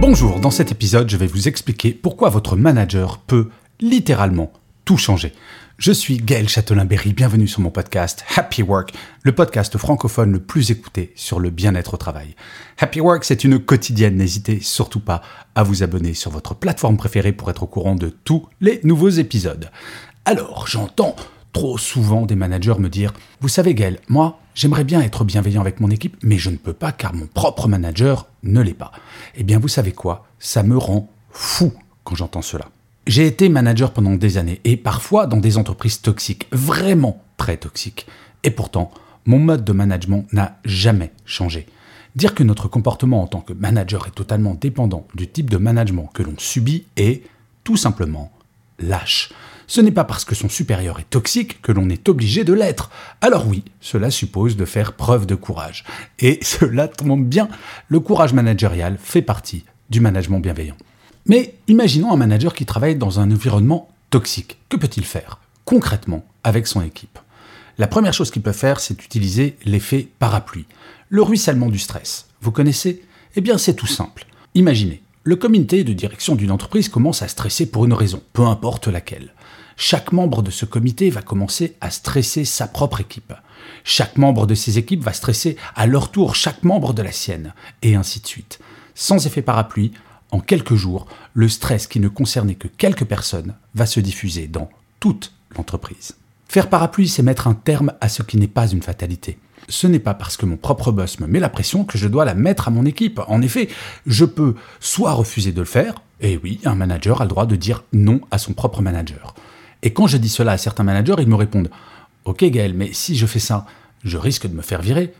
Bonjour, dans cet épisode, je vais vous expliquer pourquoi votre manager peut littéralement tout changer. Je suis Gaël Châtelain-Berry, bienvenue sur mon podcast Happy Work, le podcast francophone le plus écouté sur le bien-être au travail. Happy Work, c'est une quotidienne, n'hésitez surtout pas à vous abonner sur votre plateforme préférée pour être au courant de tous les nouveaux épisodes. Alors, j'entends trop souvent des managers me dire Vous savez, Gaël, moi, j'aimerais bien être bienveillant avec mon équipe, mais je ne peux pas car mon propre manager ne l'est pas. Eh bien, vous savez quoi? Ça me rend fou quand j'entends cela. J'ai été manager pendant des années et parfois dans des entreprises toxiques, vraiment très toxiques. Et pourtant, mon mode de management n'a jamais changé. Dire que notre comportement en tant que manager est totalement dépendant du type de management que l'on subit est tout simplement lâche. Ce n'est pas parce que son supérieur est toxique que l'on est obligé de l'être. Alors oui, cela suppose de faire preuve de courage. Et cela tombe bien, le courage managérial fait partie du management bienveillant. Mais imaginons un manager qui travaille dans un environnement toxique. Que peut-il faire concrètement avec son équipe? La première chose qu'il peut faire, c'est utiliser l'effet parapluie. Le ruissellement du stress. Vous connaissez? Eh bien, c'est tout simple. Imaginez, le comité de direction d'une entreprise commence à stresser pour une raison, peu importe laquelle. Chaque membre de ce comité va commencer à stresser sa propre équipe. Chaque membre de ses équipes va stresser à leur tour chaque membre de la sienne, et ainsi de suite. Sans effet parapluie, en quelques jours, le stress qui ne concernait que quelques personnes va se diffuser dans toute l'entreprise. Faire parapluie, c'est mettre un terme à ce qui n'est pas une fatalité. Ce n'est pas parce que mon propre boss me met la pression que je dois la mettre à mon équipe. En effet, je peux soit refuser de le faire, et oui, un manager a le droit de dire non à son propre manager. Et quand je dis cela à certains managers, ils me répondent Ok Gaël, mais si je fais ça, je risque de me faire virer.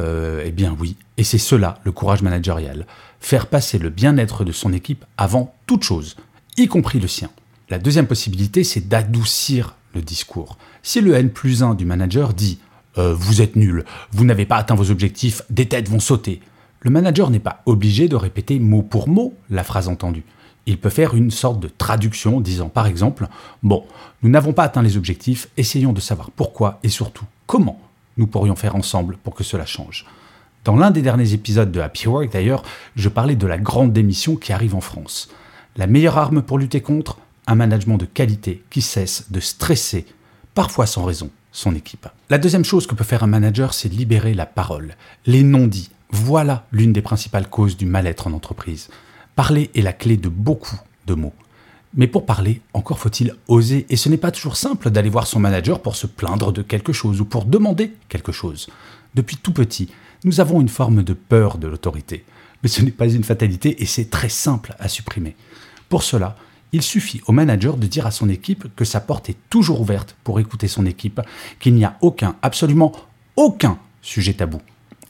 Euh, eh bien oui, et c'est cela le courage managérial. Faire passer le bien-être de son équipe avant toute chose, y compris le sien. La deuxième possibilité, c'est d'adoucir le discours. Si le N plus 1 du manager dit euh, Vous êtes nul, vous n'avez pas atteint vos objectifs, des têtes vont sauter, le manager n'est pas obligé de répéter mot pour mot la phrase entendue. Il peut faire une sorte de traduction disant par exemple Bon, nous n'avons pas atteint les objectifs, essayons de savoir pourquoi et surtout comment nous pourrions faire ensemble pour que cela change. Dans l'un des derniers épisodes de Happy Work d'ailleurs, je parlais de la grande démission qui arrive en France. La meilleure arme pour lutter contre Un management de qualité qui cesse de stresser, parfois sans raison, son équipe. La deuxième chose que peut faire un manager, c'est libérer la parole, les non-dits. Voilà l'une des principales causes du mal-être en entreprise. Parler est la clé de beaucoup de mots. Mais pour parler, encore faut-il oser, et ce n'est pas toujours simple d'aller voir son manager pour se plaindre de quelque chose ou pour demander quelque chose. Depuis tout petit, nous avons une forme de peur de l'autorité. Mais ce n'est pas une fatalité et c'est très simple à supprimer. Pour cela, il suffit au manager de dire à son équipe que sa porte est toujours ouverte pour écouter son équipe, qu'il n'y a aucun, absolument aucun sujet tabou.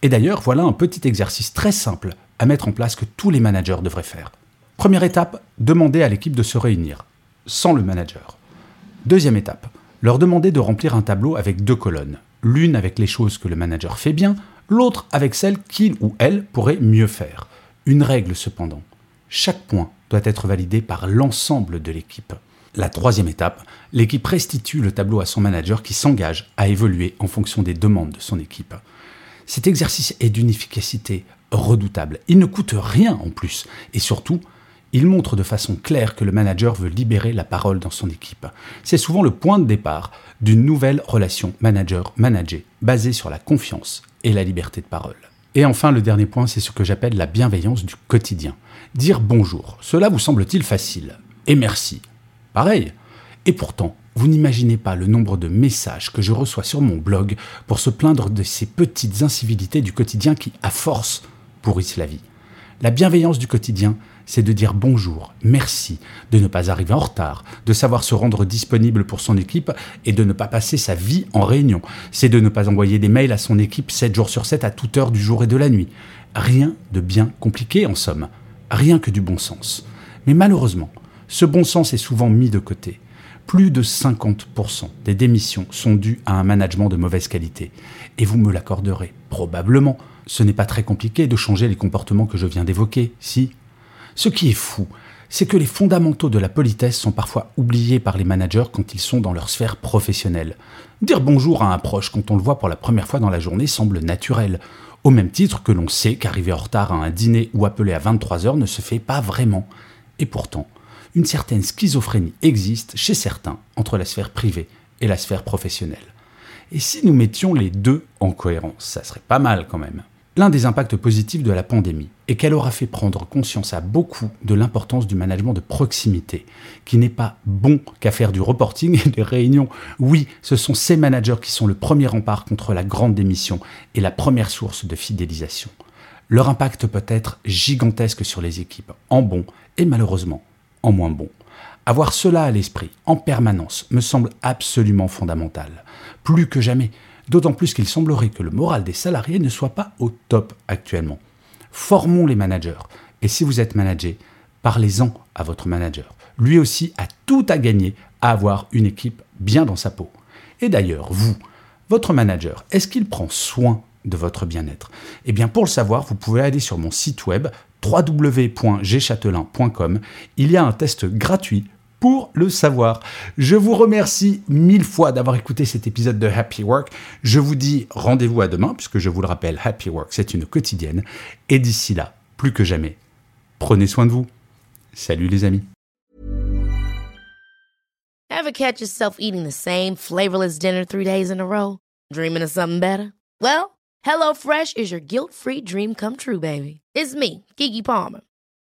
Et d'ailleurs, voilà un petit exercice très simple à mettre en place que tous les managers devraient faire. Première étape, demander à l'équipe de se réunir, sans le manager. Deuxième étape, leur demander de remplir un tableau avec deux colonnes, l'une avec les choses que le manager fait bien, l'autre avec celles qu'il ou elle pourrait mieux faire. Une règle cependant, chaque point doit être validé par l'ensemble de l'équipe. La troisième étape, l'équipe restitue le tableau à son manager qui s'engage à évoluer en fonction des demandes de son équipe. Cet exercice est d'une efficacité redoutable. Il ne coûte rien en plus. Et surtout, il montre de façon claire que le manager veut libérer la parole dans son équipe. C'est souvent le point de départ d'une nouvelle relation manager-manager basée sur la confiance et la liberté de parole. Et enfin, le dernier point, c'est ce que j'appelle la bienveillance du quotidien. Dire bonjour, cela vous semble-t-il facile? Et merci. Pareil. Et pourtant, vous n'imaginez pas le nombre de messages que je reçois sur mon blog pour se plaindre de ces petites incivilités du quotidien qui, à force, pourrissent la vie. La bienveillance du quotidien, c'est de dire bonjour, merci, de ne pas arriver en retard, de savoir se rendre disponible pour son équipe et de ne pas passer sa vie en réunion. C'est de ne pas envoyer des mails à son équipe 7 jours sur 7 à toute heure du jour et de la nuit. Rien de bien compliqué en somme, rien que du bon sens. Mais malheureusement, ce bon sens est souvent mis de côté. Plus de 50% des démissions sont dues à un management de mauvaise qualité. Et vous me l'accorderez, probablement, ce n'est pas très compliqué de changer les comportements que je viens d'évoquer, si Ce qui est fou, c'est que les fondamentaux de la politesse sont parfois oubliés par les managers quand ils sont dans leur sphère professionnelle. Dire bonjour à un proche quand on le voit pour la première fois dans la journée semble naturel, au même titre que l'on sait qu'arriver en retard à un dîner ou appeler à 23h ne se fait pas vraiment. Et pourtant, une certaine schizophrénie existe chez certains entre la sphère privée et la sphère professionnelle. Et si nous mettions les deux en cohérence, ça serait pas mal quand même. L'un des impacts positifs de la pandémie est qu'elle aura fait prendre conscience à beaucoup de l'importance du management de proximité, qui n'est pas bon qu'à faire du reporting et des réunions. Oui, ce sont ces managers qui sont le premier rempart contre la grande démission et la première source de fidélisation. Leur impact peut être gigantesque sur les équipes, en bon et malheureusement en moins bon. Avoir cela à l'esprit en permanence me semble absolument fondamental. Plus que jamais, d'autant plus qu'il semblerait que le moral des salariés ne soit pas au top actuellement. Formons les managers, et si vous êtes managé, parlez-en à votre manager. Lui aussi a tout à gagner à avoir une équipe bien dans sa peau. Et d'ailleurs, vous, votre manager, est-ce qu'il prend soin de votre bien-être? Eh bien, pour le savoir, vous pouvez aller sur mon site web www.gchatelain.com. Il y a un test gratuit pour le savoir. Je vous remercie mille fois d'avoir écouté cet épisode de Happy Work. Je vous dis rendez-vous à demain, puisque je vous le rappelle, Happy Work, c'est une quotidienne. Et d'ici là, plus que jamais, prenez soin de vous. Salut les amis. Ever catch yourself eating the same flavorless dinner three days in a row? Dreaming of something better? Well, HelloFresh is your guilt-free dream come true, baby. It's me, Kiki Palmer.